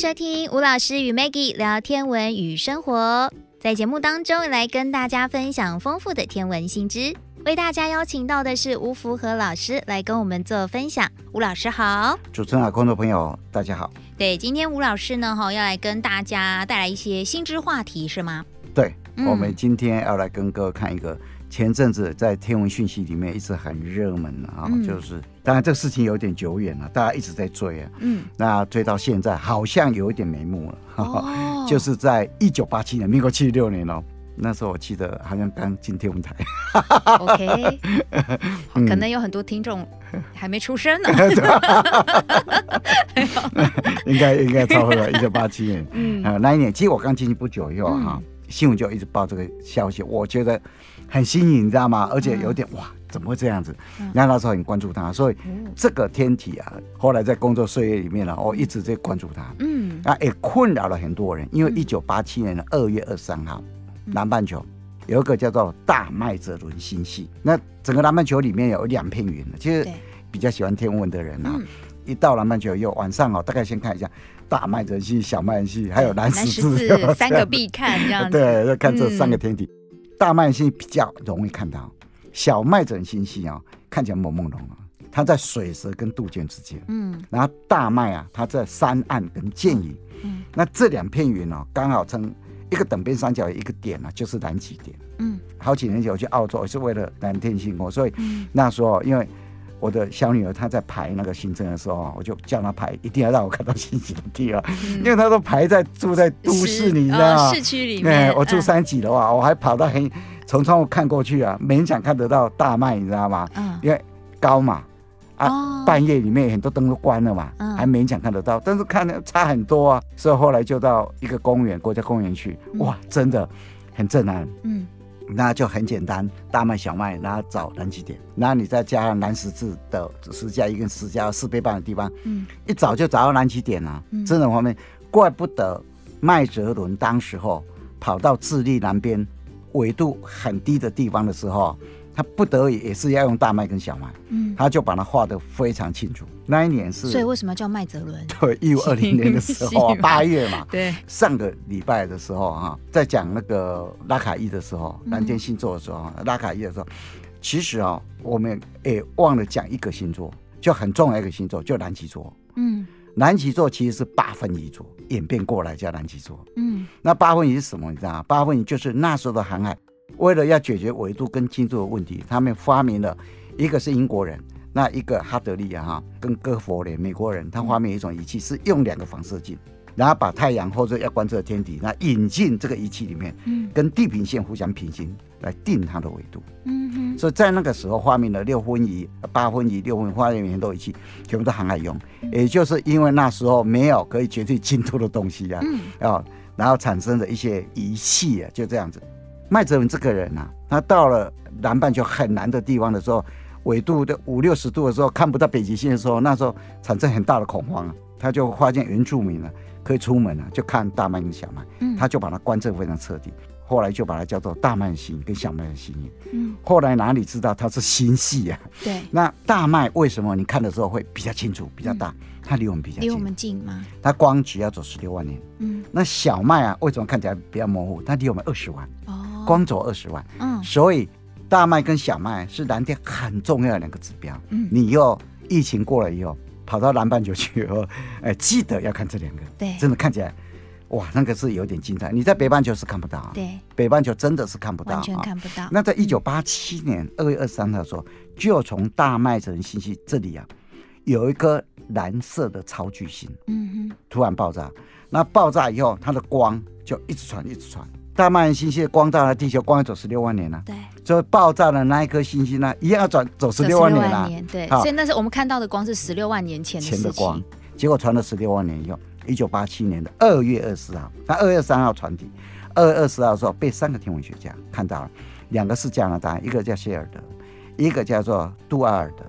收听吴老师与 Maggie 聊天文与生活，在节目当中来跟大家分享丰富的天文新知。为大家邀请到的是吴福和老师来跟我们做分享。吴老师好，主持人好，观众朋友大家好。对，今天吴老师呢哈要来跟大家带来一些新知话题是吗？对，嗯、我们今天要来跟各位看一个。前阵子在天文讯息里面一直很热门啊，嗯、就是当然这个事情有点久远了，大家一直在追啊，嗯，那追到现在好像有一点眉目了，哦、就是在一九八七年，民国七十六年哦，那时候我记得好像刚进天文台，OK，可能有很多听众还没出生呢，应该应该超过了一九八七年，嗯，那一年其实我刚进去不久以后哈，新闻就一直报这个消息，我觉得。很新颖，你知道吗？而且有点哇，怎么会这样子？那那时候很关注他，所以这个天体啊，后来在工作岁月里面呢，我一直在关注他。嗯，啊，也困扰了很多人，因为一九八七年的二月二十三号，南半球有一个叫做大麦哲伦星系。那整个南半球里面有两片云，其实比较喜欢天文的人啊，一到南半球以后，晚上哦，大概先看一下大麦哲系、小麦星系，还有南十字，三个必看这样子。对，要看这三个天体。大麦星比较容易看到，小麦整星系啊，看起来朦朦胧胧，它在水蛇跟杜鹃之间。嗯，然后大麦啊，它在山岸跟剑影。嗯，那这两片云呢，刚好称一个等边三角一个点呢，就是南极点。嗯，好几年前我去澳洲也是为了蓝天星空，所以那时候因为我的小女儿她在排那个行程的时候，我就叫她排，一定要让我看到星星的地方，因为她都排在住在都市里，你知道吗？市区里面。对，我住三级的话，我还跑到很从窗户看过去啊，勉强看得到大麦，你知道吗？嗯因为高嘛，啊，半夜里面很多灯都关了嘛，还勉强看得到，但是看的差很多啊，所以后来就到一个公园，国家公园去，哇，真的很震撼。嗯。那就很简单，大麦、小麦，然后找南极点，然后你再加上南十字的十加一跟十加四倍半的地方，嗯，一找就找到南极点了。嗯，这种方面，怪不得麦哲伦当时候跑到智利南边纬度很低的地方的时候。他不得已也是要用大麦跟小麦，嗯，他就把它画得非常清楚。那一年是，所以为什么叫麦哲伦？对，一五二零年的时候，八月嘛，对，上个礼拜的时候哈，在讲那个拉卡伊的时候，蓝天星座的时候，拉卡伊的时候，其实啊，我们也忘了讲一个星座，就很重要一个星座，就南极座。嗯，南极座其实是八分仪座演变过来叫南极座。嗯，那八分仪是什么？你知道吗？八分仪就是那时候的航海。为了要解决纬度跟经度的问题，他们发明了一个是英国人，那一个哈德利啊哈，跟哥佛连美国人，他发明一种仪器，是用两个反射镜，然后把太阳或者要观测的天体，那引进这个仪器里面，跟地平线互相平行来定它的纬度。嗯哼，所以在那个时候发明了六分仪、八分仪、六分发明很多仪器，全部都航海用，也就是因为那时候没有可以决定经度的东西啊，啊，然后产生的一些仪器啊，就这样子。麦哲伦这个人呐、啊，他到了南半球很难的地方的时候，纬度的五六十度的时候，看不到北极星的时候，那时候产生很大的恐慌啊。他就发现原住民啊可以出门啊，就看大麦跟小麦，嗯，他就把它观测非常彻底。后来就把它叫做大麦星跟小麦的星。嗯，后来哪里知道它是星系啊？对。那大麦为什么你看的时候会比较清楚、比较大？它离我们比较近。离我们近吗？它光只要走十六万年。嗯。那小麦啊，为什么看起来比较模糊？它离我们二十万。哦。光走二十万，嗯，所以大麦跟小麦是蓝天很重要的两个指标。嗯，你又疫情过了以后，跑到南半球去以后，哎，记得要看这两个。对，真的看起来，哇，那个是有点精彩。你在北半球是看不到啊，对，北半球真的是看不到，完全看不到。那在一九八七年二月二十三号的时候，就从大麦哲伦星系这里啊，有一颗蓝色的超巨星，嗯哼，突然爆炸。那爆炸以后，它的光就一直传，一直传。大麦星系的光照了地球，光要走十六万年了，啊。对，所以爆炸的那一颗星星呢，一样要转走十六万年了，啊。对，所以那是我们看到的光是十六万年前的，前的光，结果传了十六万年以后，一九八七年的二月二十号，那二月三号传递，二月二十号的时候被三个天文学家看到了，两个是加拿大，一个叫谢尔德，一个叫做杜阿尔德，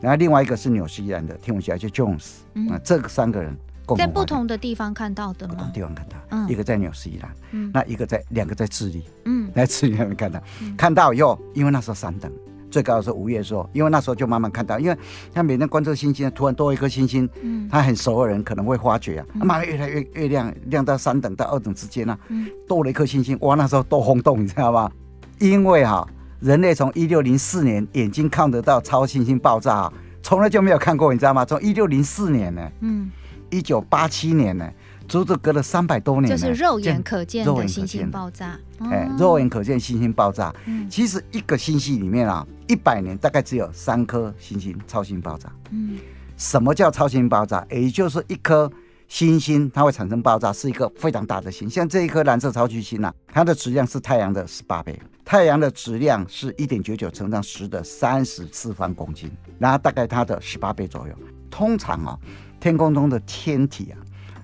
然后另外一个是纽西兰的天文学家叫 Jones，嗯，这个三个人。在不同的地方看到的吗？不同地方看到，嗯，一个在纽西兰，嗯，那一个在两个在智利，嗯，在智利那边看到，看到以后，因为那时候三等，最高的是五月的时候，因为那时候就慢慢看到，因为他每天观测星星，突然多一颗星星，嗯，他很熟的人可能会发觉啊，慢慢越来越越亮，亮到三等到二等之间啊，嗯，多了一颗星星，哇，那时候多轰动，你知道吗？因为哈，人类从一六零四年眼睛看得到超新星爆炸，从来就没有看过，你知道吗？从一六零四年呢，嗯，一九八七年呢。足足隔了三百多年，就是肉眼可见的星星爆炸。哎，肉眼可见星星爆炸。嗯，其实一个星系里面啊，一百年大概只有三颗星星超新星爆炸。嗯，什么叫超新星爆炸？也就是一颗星星它会产生爆炸，是一个非常大的星。像这一颗蓝色超巨星啊，它的质量是太阳的十八倍，太阳的质量是一点九九乘上十的三十次方公斤，然后大概它的十八倍左右。通常啊，天空中的天体啊。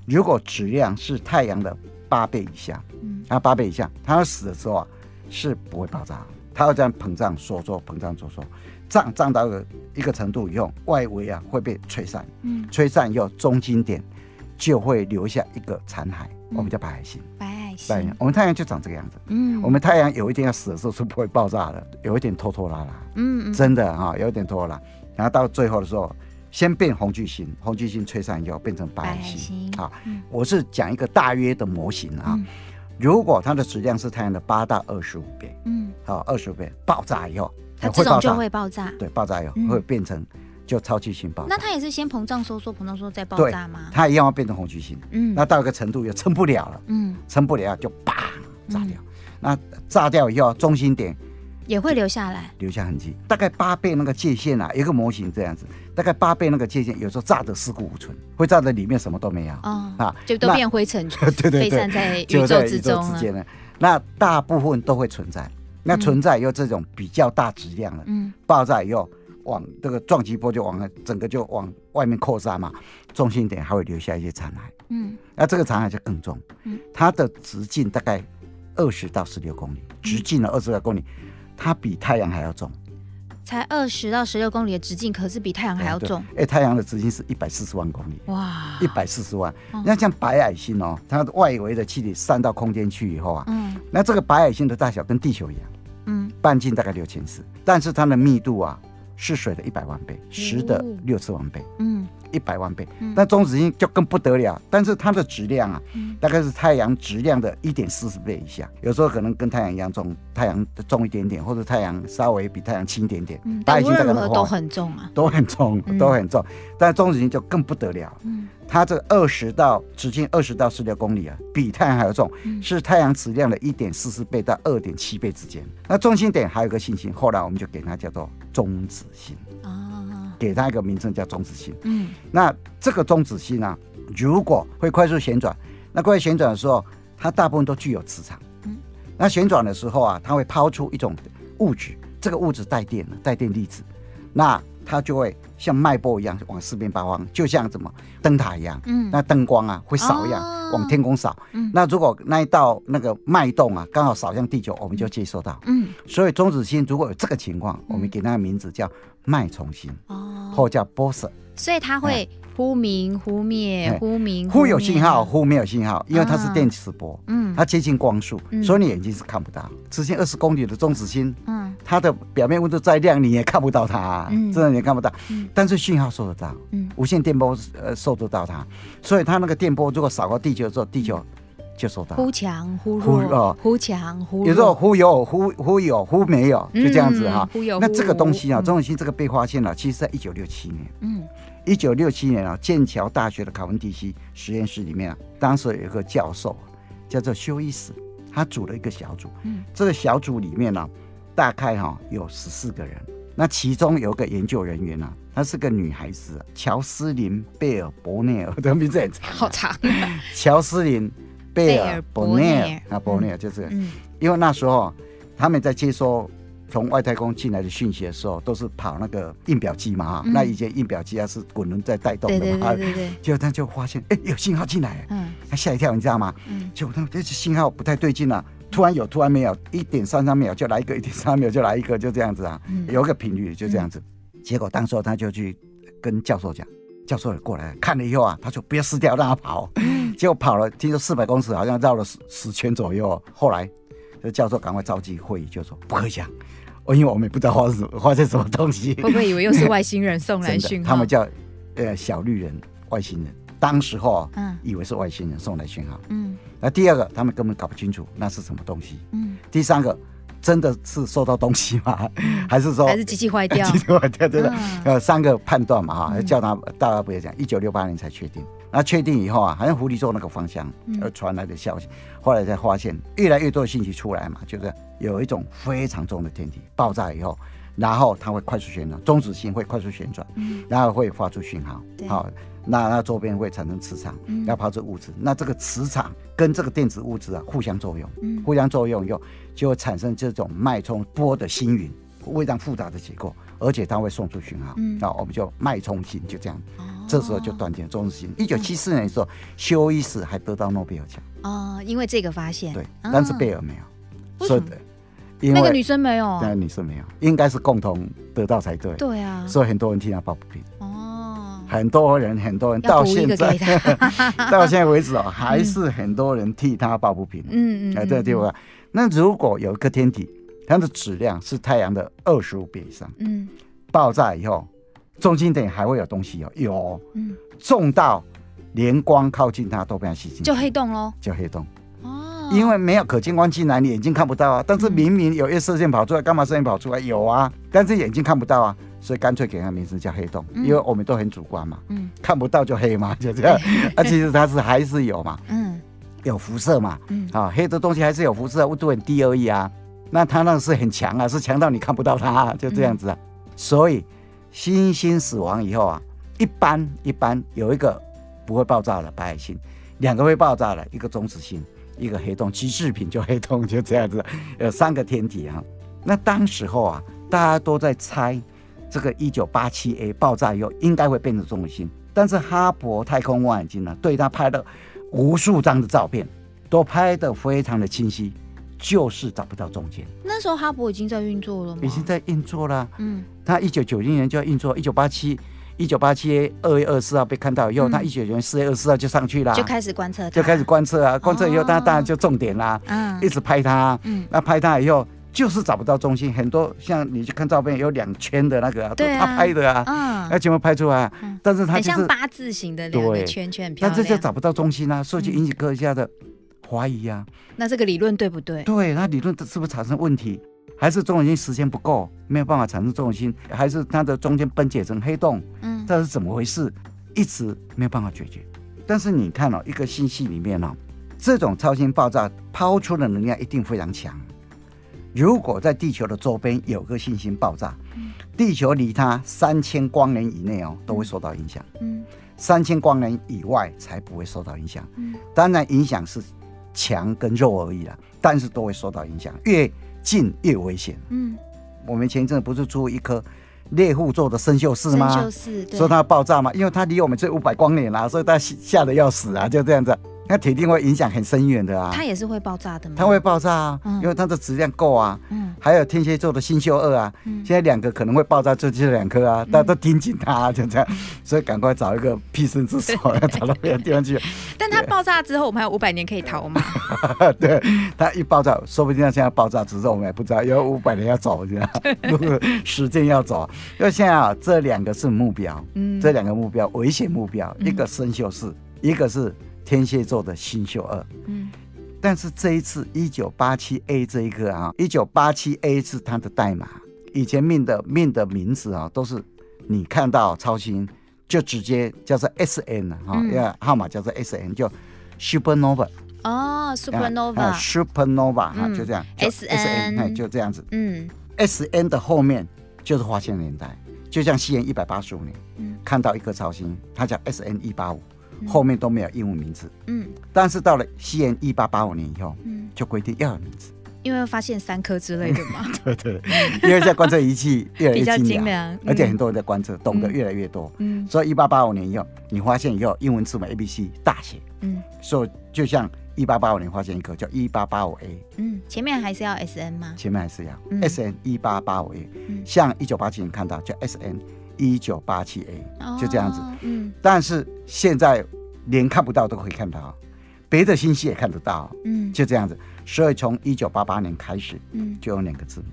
如果质量是太阳的八倍以下，嗯，啊八倍以下，它要死的时候啊是不会爆炸，它会这样膨胀收缩，膨胀收缩，胀胀到一个一个程度以后，外围啊会被吹散，嗯，吹散以后中心点就会留下一个残骸，嗯、我们叫白矮星。白矮星，我们太阳就长这个样子，嗯，我们太阳有一天要死的时候是不会爆炸的，有一点拖拖拉拉，嗯，嗯，真的哈，有一点拖拖拉，然后到最后的时候。先变红巨星，红巨星吹散以后变成白矮星。好，我是讲一个大约的模型啊。如果它的质量是太阳的八到二十五倍，嗯，好，二十五倍爆炸以后，它这种就会爆炸。对，爆炸以后会变成就超巨星爆炸。那它也是先膨胀收缩，膨胀收缩再爆炸吗？它一样要变成红巨星。嗯，那到一个程度又撑不了了，嗯，撑不了就啪炸掉。那炸掉以后，中心点。也会留下来，留下痕迹，大概八倍那个界限啊，一个模型这样子，大概八倍那个界限，有时候炸得尸骨无存，会炸得里面什么都没有，哦、啊，就都变灰尘，对对对，飞散在宇宙之中之间呢。那大部分都会存在，那存在以后这种比较大质量的，嗯，爆炸以后往这个撞击波就往整个就往外面扩散嘛，中心点还会留下一些残骸，嗯，那这个残骸就更重，嗯，它的直径大概二十到十六公里，直径呢二十六公里。它比太阳还要重，才二十到十六公里的直径，可是比太阳还要重。哎，太阳的直径是一百四十万公里，哇，一百四十万。那像白矮星哦，它的外围的气体散到空间去以后啊，嗯，那这个白矮星的大小跟地球一样，嗯，半径大概六千四，但是它的密度啊是水的一百万倍，十的六次方倍，嗯。一百万倍，但中子星就更不得了，但是它的质量啊，大概是太阳质量的一点四十倍以下，有时候可能跟太阳一样重，太阳重一点点，或者太阳稍微比太阳轻一点点。但无论如何都很重啊，都很重，都很重。但中子星就更不得了，它这二十到直径二十到十六公里啊，比太阳还要重，是太阳质量的一点四十倍到二点七倍之间。那中心点还有个行星，后来我们就给它叫做中子星。给它一个名称叫中子星。嗯，那这个中子星呢、啊，如果会快速旋转，那快速旋转的时候，它大部分都具有磁场。嗯，那旋转的时候啊，它会抛出一种物质，这个物质带电的，带电粒子，那它就会像脉波一样往四面八方，就像什么灯塔一样。嗯，那灯光啊会扫一样，哦、往天空扫。嗯，那如果那一道那个脉动啊刚好扫向地球，我们就接收到。嗯，所以中子星如果有这个情况，我们给它的名字叫脉冲星。哦。或叫波色，所以它会忽明忽灭，忽明忽有信号，忽没有信号，因为它是电磁波，嗯，它接近光速，所以你眼睛是看不到。直径二十公里的中子星，嗯，它的表面温度再亮，你也看不到它，真的你也看不到，但是信号收得到，嗯，无线电波呃收得到它，所以它那个电波如果扫过地球之后，地球就收到。忽强忽弱，忽强忽弱，有时候忽有忽忽有忽没有，就这样子哈。那这个东西啊，中子星这个被发现了，其实在一九六七年。嗯，一九六七年啊，剑桥大学的卡文迪西实验室里面啊，当时有一个教授叫做休伊斯，他组了一个小组。嗯，这个小组里面呢，大概哈有十四个人。那其中有个研究人员啊，她是个女孩子，乔斯林贝尔伯内尔，的 名字很长，好长。乔斯林。贝尔伯内尔啊，伯内尔就是，因为那时候他们在接收从外太空进来的讯息的时候，都是跑那个印表机嘛哈。那以前印表机啊是滚轮在带动的嘛，对对对。结果他就发现，哎，有信号进来，嗯，他吓一跳，你知道吗？嗯。结果他这信号不太对劲了，突然有，突然没有，一点三三秒就来一个，一点三秒就来一个，就这样子啊，有个频率就这样子。结果当时他就去跟教授讲。教授也过来看了以后啊，他说不要失掉，让他跑。结果跑了，听说四百公尺，好像绕了十十圈左右。后来这教授赶快召集会议，就说不可以讲，我因为我们也不知道发生发生什么东西，会不会以为又是外星人送来 讯号？他们叫呃小绿人外星人，当时候嗯以为是外星人送来讯号，嗯，那第二个他们根本搞不清楚那是什么东西，嗯，第三个。真的是收到东西吗？还是说还是机器坏掉？机器坏掉，对的。呃，三个判断嘛，哈，叫他大家不要讲。一九六八年才确定，那确定以后啊，好像狐狸座那个方向而传来的消息，后来才发现越来越多的信息出来嘛，就是有一种非常重的天体爆炸以后，然后它会快速旋转，中子星会快速旋转，然后会发出讯号，好。那那周边会产生磁场，要抛出物质。那这个磁场跟这个电子物质啊互相作用，互相作用以后就会产生这种脉冲波的星云，非常复杂的结构，而且它会送出讯号。那我们就脉冲星就这样，这时候就断定中子星。一九七四年的时候，休伊斯还得到诺贝尔奖哦，因为这个发现。对，但是贝尔没有。所以的，那个女生没有，那个女生没有，应该是共同得到才对。对啊，所以很多人替他抱不平。很多人，很多人到现在，到现在为止哦，还是很多人替他抱不平。嗯嗯，哎，对对吧？那如果有一个天体，它的质量是太阳的二十五倍以上，嗯，爆炸以后，中心点还会有东西哦，有，嗯，重到连光靠近它都不要吸进，就黑洞喽，就黑洞。哦，因为没有可见光进来，你眼睛看不到啊。但是明明有一射线跑出来，干嘛射线跑出来？有啊，但是眼睛看不到啊。所以干脆给它名字叫黑洞，因为我们都很主观嘛，嗯，看不到就黑嘛，就这样。啊，其实它是还是有嘛，嗯，有辐射嘛，嗯，啊，黑的东西还是有辐射，温度很低而已啊。那它那是很强啊，是强到你看不到它，就这样子啊。所以星星死亡以后啊，一般一般有一个不会爆炸的白矮星，两个会爆炸的，一个中子星，一个黑洞，极致品就黑洞，就这样子。有三个天体啊。那当时候啊，大家都在猜。这个一九八七 A 爆炸以后，应该会变成中心，但是哈勃太空望远镜呢，对它拍了无数张的照片，都拍得非常的清晰，就是找不到中间。那时候哈勃已经在运作了吗？已经在运作了。嗯，它一九九零年就要运作，一九八七一九八七 A 二月二十四号被看到以后，它一九九零四月二十四号就上去了，就开始观测，就开始观测啊，观测以后，它当然就重点啦，嗯，一直拍它，嗯，那拍它以后。就是找不到中心，很多像你去看照片，有两圈的那个，都他拍的啊，嗯，要全部拍出来？但是它就是像八字形的两个圈圈，但是就找不到中心啊，所以就引起科学家的怀疑啊。那这个理论对不对？对，那理论是不是产生问题？还是中心时间不够，没有办法产生中子星？还是它的中间分解成黑洞？嗯，这是怎么回事？一直没有办法解决。但是你看哦，一个星系里面哦，这种超新爆炸抛出的能量一定非常强。如果在地球的周边有个星星爆炸，地球离它三千光年以内哦，都会受到影响。嗯，三千光年以外才不会受到影响。嗯，当然影响是强跟弱而已啦，但是都会受到影响，越近越危险。嗯，我们前一阵不是出一颗猎户座的生锈四吗？参宿四，说它爆炸嘛，因为它离我们这五百光年啦，所以它吓得要死啊，就这样子。那铁定会影响很深远的啊！它也是会爆炸的吗？它会爆炸啊，嗯、因为它的质量够啊。嗯。还有天蝎座的星宿二啊，嗯、现在两个可能会爆炸，就这两颗啊，大家都盯紧它，就这样。嗯、所以赶快找一个栖身之所，要找到别的地方去。但它爆炸之后，我们还有五百年可以逃吗？对，它一爆炸，说不定它现在爆炸，只是我们也不知道，有五百年要走，这样时间要走。因为现在啊，这两个是目标，嗯，这两个目标危险目标，一个生锈四，一个是。天蝎座的星宿二，嗯，但是这一次一九八七 A 这一个啊，一九八七 A 是它的代码，以前命的命的名字啊，都是你看到超星就直接叫做 S N 哈，因为号码叫做 S N，就 supernova 哦，supernova，supernova 哈，就这样，S N，就这样子，嗯，S N 的后面就是发现年代，就像西元一百八十五年，嗯，看到一颗超星，它叫 S N 一八五。后面都没有英文名字，嗯，但是到了西元一八八五年以后，嗯，就规定要有名字，因为发现三颗之类的嘛，对对，因为在观测仪器越来越精良，而且很多人在观测，懂得越来越多，嗯，所以一八八五年以后，你发现以后英文字母 A B C 大写，嗯，所以就像一八八五年发现一颗叫一八八五 A，嗯，前面还是要 S N 吗？前面还是要。S N 一八八五 A，像一九八七年看到叫 S N。一九八七 A 就这样子，嗯，但是现在连看不到都可以看到，别的星系也看得到，嗯，就这样子。所以从一九八八年开始，嗯，就用两个字母，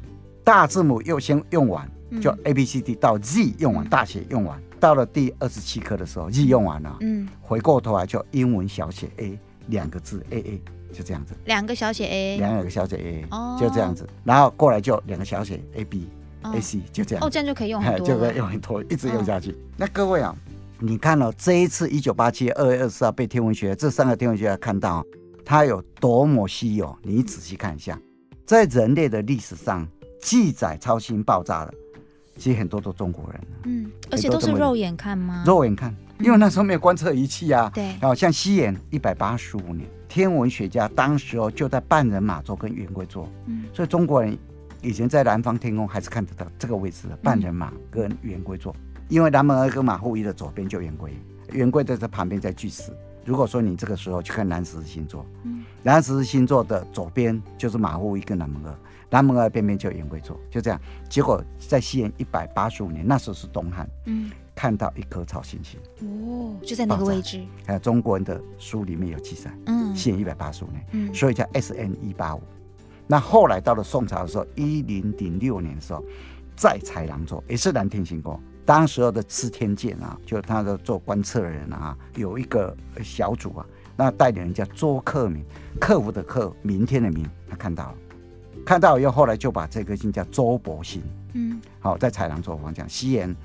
大字母又先用完，就 A B C D 到 Z 用完，大写用完，到了第二十七课的时候，Z 用完了，嗯，回过头来就英文小写 A 两个字 A A 就这样子，两个小写 A，两个小写 A，哦，就这样子，然后过来就两个小写 A B A C 就这样，哦，这样就可以用很多，就可以用很多，一直用下去。那各位啊。你看了这一次一九八七二月二十四号被天文学这三个天文学家看到它有多么稀有，你仔细看一下，在人类的历史上记载超新星爆炸的，其实很多都中国人。嗯，而且都是肉眼看吗？肉眼看，因为那时候没有观测仪器啊。对。然后像西元一百八十五年，天文学家当时哦就在半人马座跟圆规座。嗯。所以中国人以前在南方天空还是看得到这个位置的半人马跟圆规座。因为南门二跟马户一的左边就圆规，圆规在这旁边在巨石。如果说你这个时候去看南十字星座，嗯，南十字星座的左边就是马户一跟南门二，南门二边边就圆规座，就这样。结果在西元一百八十五年，那时候是东汉，嗯，看到一颗超新星，哦，就在那个位置。还有中国人的书里面有记载，嗯，西元一百八十五年，嗯，所以叫 S N 一八五。那后来到了宋朝的时候，一零零六年的时候，在豺狼座也是南天星宫。当时候的司天监啊，就他的做观测的人啊，有一个小组啊，那带领人叫周克明，克服的克，明天的明，他看到了，看到以后，后来就把这颗星叫周伯星，嗯，好，在豺狼座方向，西元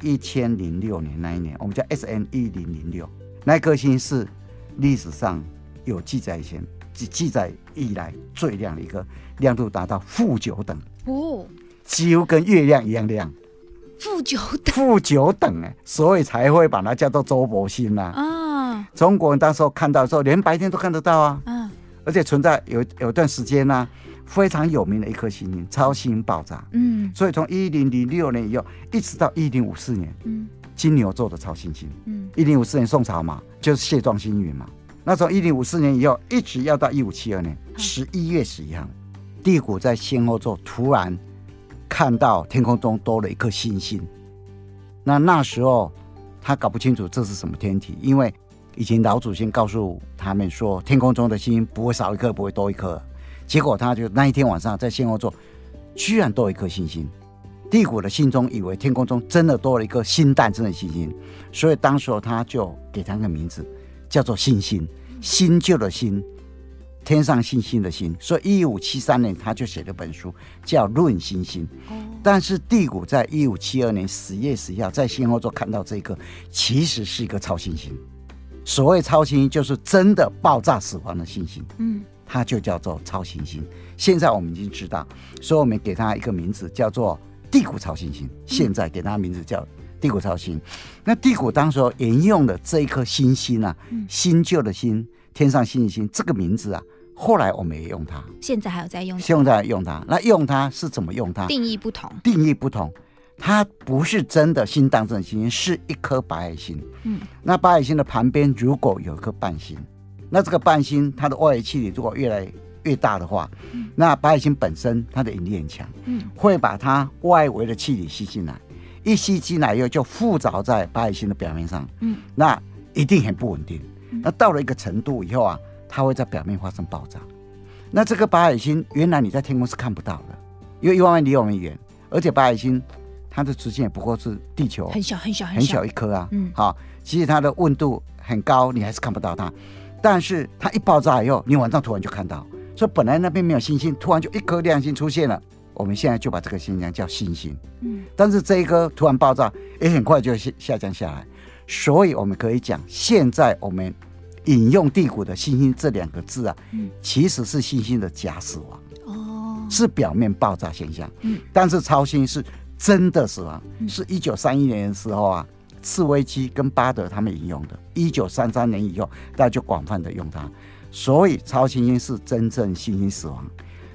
一千零六年那一年，我们叫 S N 一零零六，那颗星是历史上有记载以前记记载以来最亮的一颗，亮度达到负九等，哦，几乎跟月亮一样亮。负九等，负九等哎，所以才会把它叫做周伯星呐。啊，中国人当时候看到的时候，连白天都看得到啊。嗯，而且存在有有段时间呢，非常有名的一颗星星超新星爆炸。嗯，所以从一零零六年以后，一直到一零五四年，嗯，金牛座的超新星。嗯，一零五四年宋朝嘛，就是蟹状星云嘛。那从一零五四年以后，一直要到一五七二年十一月十一号，地谷在仙后座突然。看到天空中多了一颗星星，那那时候他搞不清楚这是什么天体，因为以前老祖先告诉他们说，天空中的星星不会少一颗，不会多一颗。结果他就那一天晚上在仙后座，居然多一颗星星。地谷的心中以为天空中真的多了一颗新诞生的星星，所以当时候他就给他个名字，叫做新星，新旧的新。天上星星的星，所以一五七三年他就写了本书叫《论星星》。但是地谷在一五七二年十月十一号在仙后座看到这个，其实是一个超新星。所谓超新星，就是真的爆炸死亡的星星。嗯，它就叫做超新星。现在我们已经知道，所以我们给它一个名字叫做地谷超新星。现在给它名字叫地谷超星。那地谷当时沿用的这一颗新星啊，新旧的星，天上星星这个名字啊。后来我们也用它，现在还有在用，现在用它。那用它是怎么用它？定义不同，定义不同。它不是真的新诞生的星星，是一颗白矮星。嗯，那白矮星的旁边如果有一颗半星，那这个半星它的外围气体如果越来越大的话，嗯，那白矮星本身它的引力很强，嗯，会把它外围的气体吸进来，一吸进来以后就附着在白矮星的表面上，嗯，那一定很不稳定。那到了一个程度以后啊。它会在表面发生爆炸。那这个白矮星原来你在天空是看不到的，因为一万万离我们远，而且白矮星它的直径也不过是地球很小很小很小一颗啊。嗯，好，其实它的温度很高，你还是看不到它。但是它一爆炸以后，你晚上突然就看到，所以本来那边没有星星，突然就一颗亮星出现了。我们现在就把这个现象叫新星。嗯，但是这一颗突然爆炸，也很快就下下降下来。所以我们可以讲，现在我们。引用地谷的星星这两个字啊，嗯，其实是星星的假死亡，哦，是表面爆炸现象，嗯，但是超新星是真的死亡，嗯，是一九三一年的时候啊，茨威基跟巴德他们引用的，一九三三年以后大家就广泛的用它，所以超新星是真正星星死亡，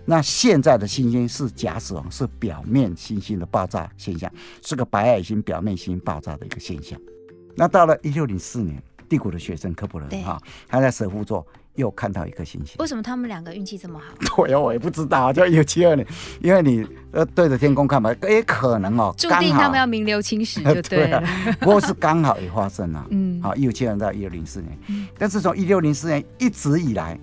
那现在的星星是假死亡，是表面星星的爆炸现象，是个白矮星表面星星爆炸的一个现象，那到了一六零四年。帝国的学生科普人哈，他在蛇夫座又看到一颗星星。为什么他们两个运气这么好？对呀，我也不知道，就一九七二年，因为你呃对着天空看嘛，也可能哦，注定他们要名留青史就对了。不过是刚好也发生了，嗯，好，一九七二年到一九零四年，但是从一六零四年一直以来，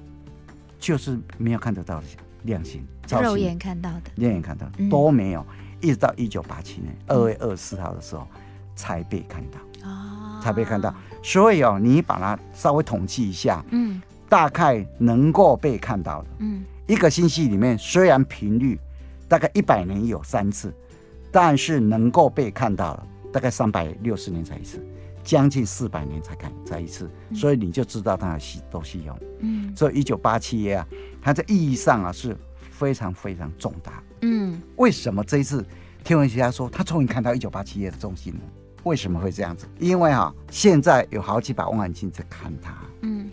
就是没有看得到的亮星，肉眼看到的，肉眼看到的都没有，一直到一九八七年二月二十四号的时候才被看到，哦，才被看到。所以哦，你把它稍微统计一下，嗯，大概能够被看到的，嗯，一个星系里面虽然频率大概一百年有三次，但是能够被看到了大概三百六十年才一次。将近四百年才看再一次，所以你就知道它的稀都稀有。嗯，所以一九八七耶啊，它在意义上啊是非常非常重大。嗯，为什么这一次天文学家说他终于看到一九八七耶的中心呢？为什么会这样子？因为啊，现在有好几把望远镜在看它。嗯，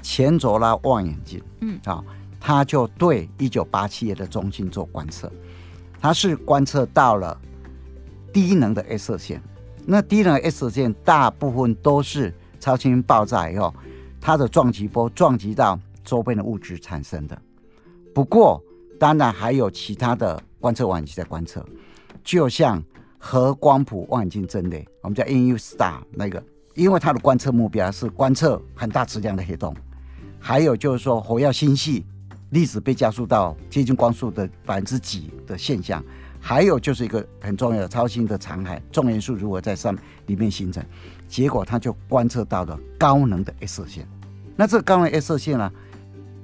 前卓拉望远镜，嗯啊，他就对一九八七年的中心做观测，他是观测到了低能的 X 射线。那低能 X 线大部分都是超新星爆炸以后，它的撞击波撞击到周边的物质产生的。不过，当然还有其他的观测望远镜在观测，就像核光谱望远镜阵列，我们叫 NuSTAR 那个，因为它的观测目标是观测很大质量的黑洞，还有就是说火药星系粒子被加速到接近光速的百分之几的现象。还有就是一个很重要的超新星的残骸，重元素如何在上里面形成，结果他就观测到了高能的 X 射线。那这个高能 X 射线呢，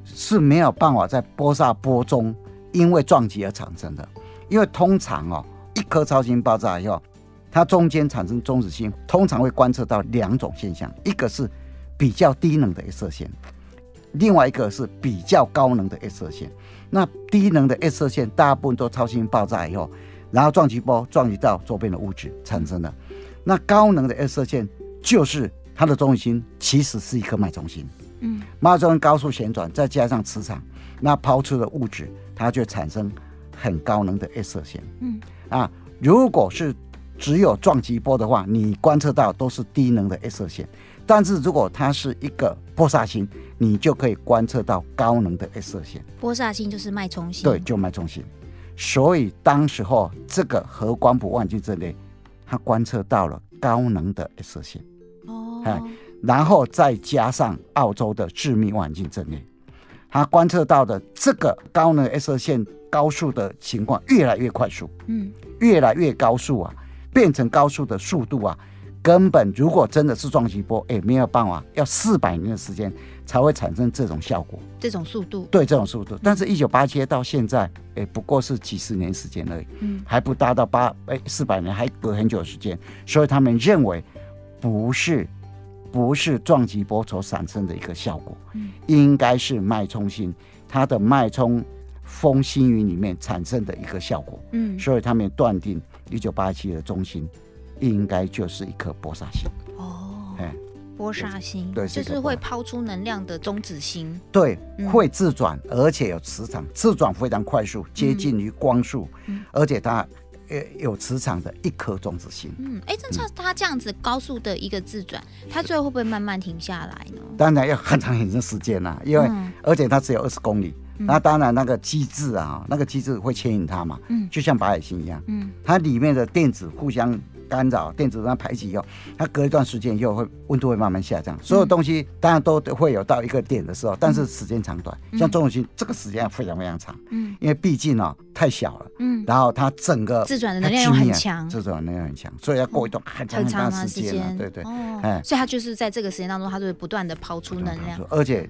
是没有办法在波萨波中因为撞击而产生的，因为通常哦，一颗超新星爆炸以后，它中间产生中子星，通常会观测到两种现象，一个是比较低能的 X 射线，另外一个是比较高能的 X 射线。那低能的 X 射线大部分都超新星爆炸以后，然后撞击波撞击到周边的物质产生的。那高能的 X 射线就是它的中心其实是一颗脉冲星，嗯，脉冲星高速旋转，再加上磁场，那抛出的物质它就产生很高能的 X 射线，嗯啊，如果是只有撞击波的话，你观测到都是低能的 X 射线。但是如果它是一个波煞星，你就可以观测到高能的 S 射线。波煞星就是脉冲星，对，就脉冲星。所以当时候这个核光谱望远镜这里，它观测到了高能的 S 射线。哦，哎，然后再加上澳洲的致密望远镜这里，它观测到的这个高能 S 射线高速的情况越来越快速，嗯，越来越高速啊，变成高速的速度啊。根本如果真的是撞击波，哎、欸，没有办法，要四百年的时间才会产生这种效果，这种速度，对，这种速度。但是，一九八七到现在，哎、欸，不过是几十年时间而已，嗯，还不达到八，哎，四百年还隔很久的时间，所以他们认为不是，不是撞击波所产生的一个效果，嗯，应该是脉冲星它的脉冲风星云里面产生的一个效果，嗯，所以他们断定一九八七的中心。应该就是一颗波煞星。哦，哎，波煞星对，就是会抛出能量的中子星，对，会自转，而且有磁场，自转非常快速，接近于光速，而且它呃有磁场的一颗中子星。嗯，哎，这它它这样子高速的一个自转，它最后会不会慢慢停下来呢？当然要很长很长时间呐，因为而且它只有二十公里，那当然那个机制啊，那个机制会牵引它嘛，嗯，就像白矮星一样，嗯，它里面的电子互相。干扰电子让它排挤以后，它隔一段时间以后会温度会慢慢下降。所有东西当然都会有到一个点的时候，但是时间长短，像中子星这个时间非常非常长。嗯，因为毕竟啊太小了。嗯，然后它整个自转的能量又很强，自转能量很强，所以要过一段很长很长的时间。对对。哎，所以它就是在这个时间当中，它就会不断的抛出能量，而且。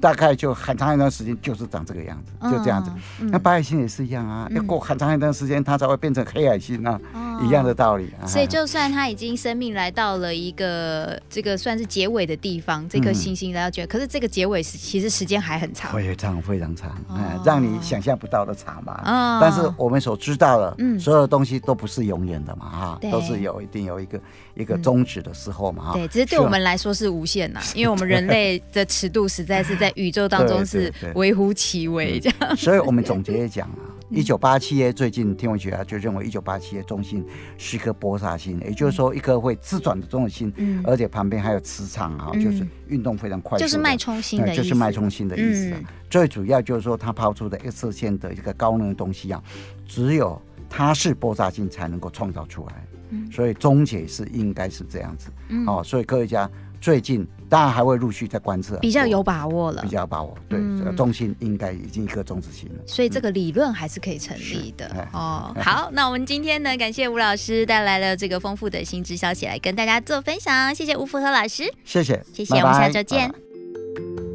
大概就很长一段时间就是长这个样子，就这样子。那白矮星也是一样啊，要过很长一段时间，它才会变成黑矮星啊，一样的道理。所以，就算它已经生命来到了一个这个算是结尾的地方，这颗星星来到结尾，可是这个结尾是其实时间还很长，非常非常长，哎，让你想象不到的长嘛。但是我们所知道的，所有东西都不是永远的嘛，哈，都是有一定有一个一个终止的时候嘛，哈。对，只是对我们来说是无限呐，因为我们人类的尺度实在是。在宇宙当中是微乎其微这样，所以我们总结也讲啊，一九八七耶最近天文学家就认为一九八七耶中心是一颗波萨星，也就是说一颗会自转的中子星，而且旁边还有磁场啊，就是运动非常快，就是脉冲星的，就是脉冲星的意思。最主要就是说它抛出的 X 射线的一个高能的东西啊，只有它是波萨星才能够创造出来，所以终结是应该是这样子。哦，所以科学家最近。当然还会陆续在观测，比较有把握了，比较有把握。对，嗯、中心应该已经一颗中子星了，所以这个理论还是可以成立的、嗯、哦。好，那我们今天呢，感谢吴老师带来了这个丰富的新知消息来跟大家做分享，谢谢吴福和老师，谢谢，谢谢，我们下周见。拜拜。